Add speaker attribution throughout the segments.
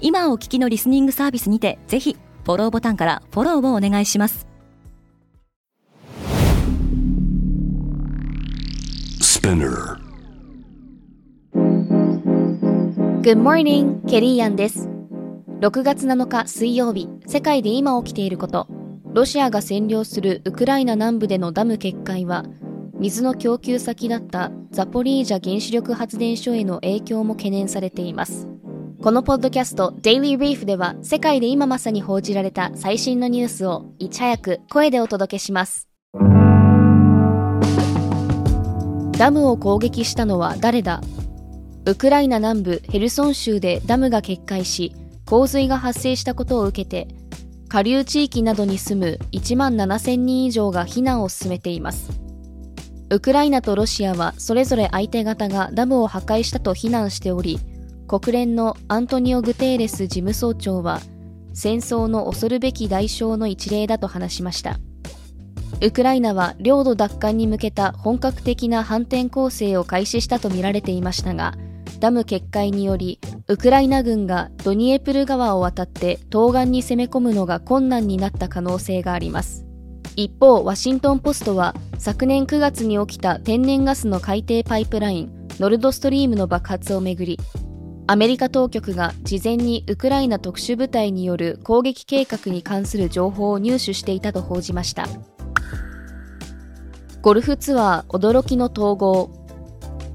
Speaker 1: 今お聞きのリスニングサービスにてぜひフォローボタンからフォローをお願いします。
Speaker 2: Good morning, ケリーアンです6月7日水曜日世界で今起きていること。ロシアが占領するウクライナ南部でのダム決壊は水の供給先だったザポリージャ原子力発電所への影響も懸念されていますこのポッドキャスト Daily Reef では世界で今まさに報じられた最新のニュースをいち早く声でお届けします。ダムを攻撃したのは誰だ？ウクライナ南部ヘルソン州でダムが決壊し洪水が発生したことを受けて下流地域などに住む1万7000人以上が避難を進めています。ウクライナとロシアはそれぞれ相手方がダムを破壊したと非難しており国連のアントニオ・グテーレス事務総長は戦争の恐るべき代償の一例だと話しました。ウクライナは領土奪還に向けた本格的な反転攻勢を開始したとみられていましたがダム決壊によりウクライナ軍がドニエプル川を渡って東岸に攻め込むのが困難になった可能性があります。一方ワシントン・ポストは昨年9月に起きた天然ガスの海底パイプラインノルドストリームの爆発をめぐりアメリカ当局が事前にウクライナ特殊部隊による攻撃計画に関する情報を入手していたと報じました。ゴルフツアー驚きの統合。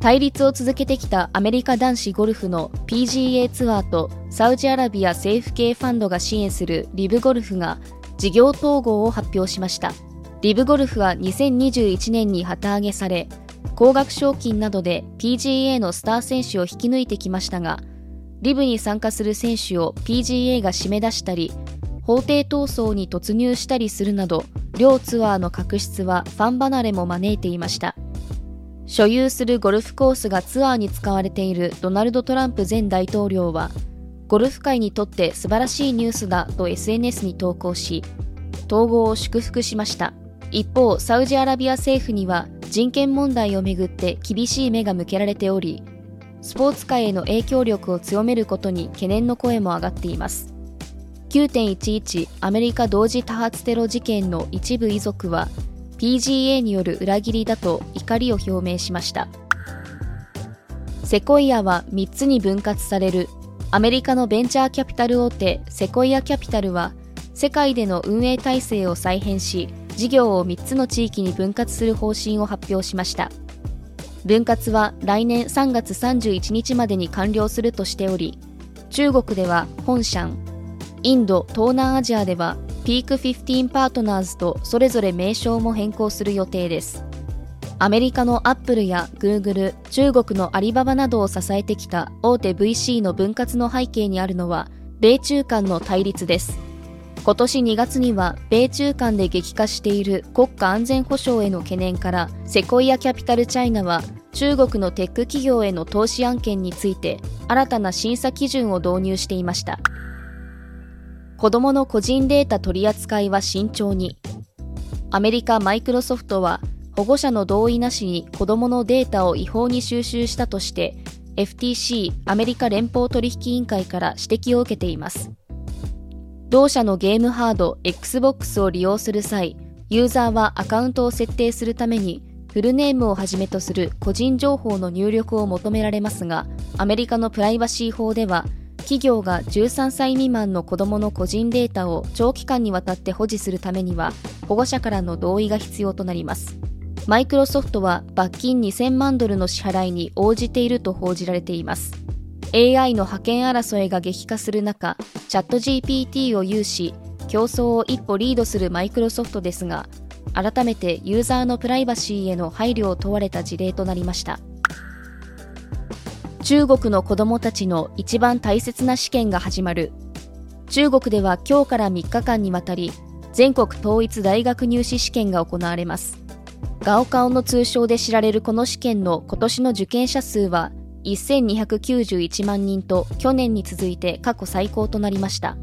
Speaker 2: 対立を続けてきたアメリカ男子ゴルフの PGA ツアーとサウジアラビア政府系ファンドが支援するリブゴルフが事業統合を発表しました。リブゴルフは2021年に旗揚げされ高額賞金などで PGA のスター選手を引き抜いてきましたがリブに参加する選手を PGA が締め出したり法廷闘争に突入したりするなど両ツアーの確執はファン離れも招いていました。所有するゴルフコースがツアーに使われているドナルド・トランプ前大統領はゴルフ界にとって素晴らしいニュースだと SNS に投稿し統合を祝福しました。一方サウジアラビア政府には人権問題をめぐって厳しい目が向けられておりスポーツ界への影響力を強めることに懸念の声も上がっています。9.11アメリカ同時多発テロ事件の一部遺族は PGA による裏切りだと怒りを表明しました。セコイアは3つに分割されるアメリカのベンチャーキャピタル大手セコイアキャピタルは世界での運営体制を再編し事業を3つの地域に分割する方針を発表しました。分割は来年3月31日までに完了するとしており中国では本シャンインド東南アジアではピーク15パートナーズとそれぞれ名称も変更する予定です。アメリカのアップルやグーグル中国のアリババなどを支えてきた大手 VC の分割の背景にあるのは米中間の対立です。今年2月には米中間で激化している国家安全保障への懸念からセコイアキャピタルチャイナは中国のテック企業への投資案件について新たな審査基準を導入していました子供の個人データ取り扱いは慎重に。アメリカマイクロソフトは保護者の同意なしに子供のデータを違法に収集したとして FTC アメリカ連邦取引委員会から指摘を受けています。同社のゲームハード Xbox を利用する際、ユーザーはアカウントを設定するためにフルネームをはじめとする個人情報の入力を求められますが、アメリカのプライバシー法では企業が13歳未満の子どもの個人データを長期間にわたって保持するためには保護者からの同意が必要となります。マイクロソフトは罰金2000万ドルの支払いに応じていると報じられています。AI の覇権争いが激化する中チャット GPT を有し競争を一歩リードするマイクロソフトですが改めてユーザーのプライバシーへの配慮を問われた事例となりました。中国の子供たちの一番大切な試験が始まる。中国では今日から3日間にわたり全国統一大学入試試験が行われます。ガオカオの通称で知られるこの試験の今年の受験者数は1291万人と去年に続いて過去最高となりました。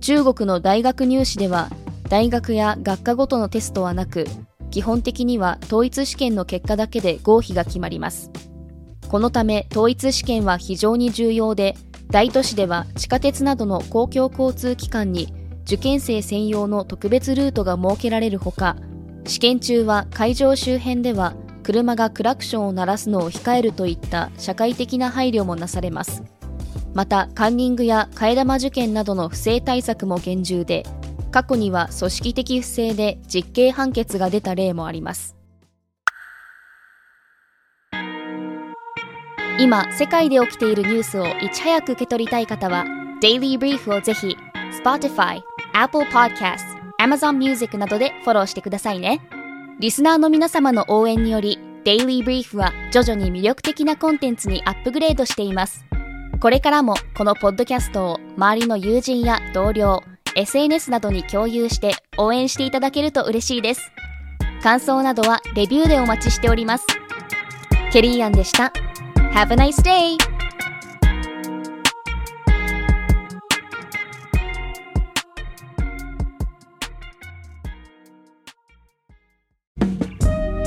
Speaker 2: 中国の大学入試では大学や学科ごとのテストはなく基本的には統一試験の結果だけで合否が決まります。このため統一試験は非常に重要で大都市では地下鉄などの公共交通機関に受験生専用の特別ルートが設けられるほか試験中は会場周辺では車がクラクションを鳴らすのを控えるといった社会的な配慮もなされます。またカンニングや替え玉受験などの不正対策も厳重で過去には組織的不正で実刑判決が出た例もあります。今世界で起きているニュースをいち早く受け取りたい方は「Daily Brief」をぜひ Spotify、Apple Podcast、Amazon Music などでフォローしてくださいね。リスナーの皆様の応援により Daily Brief は徐々に魅力的なコンテンツにアップグレードしていますこれからもこのポッドキャストを周りの友人や同僚 SNS などに共有して応援していただけると嬉しいです。感想などはレビューでお待ちしております。ケリーアンでした。Have a nice day!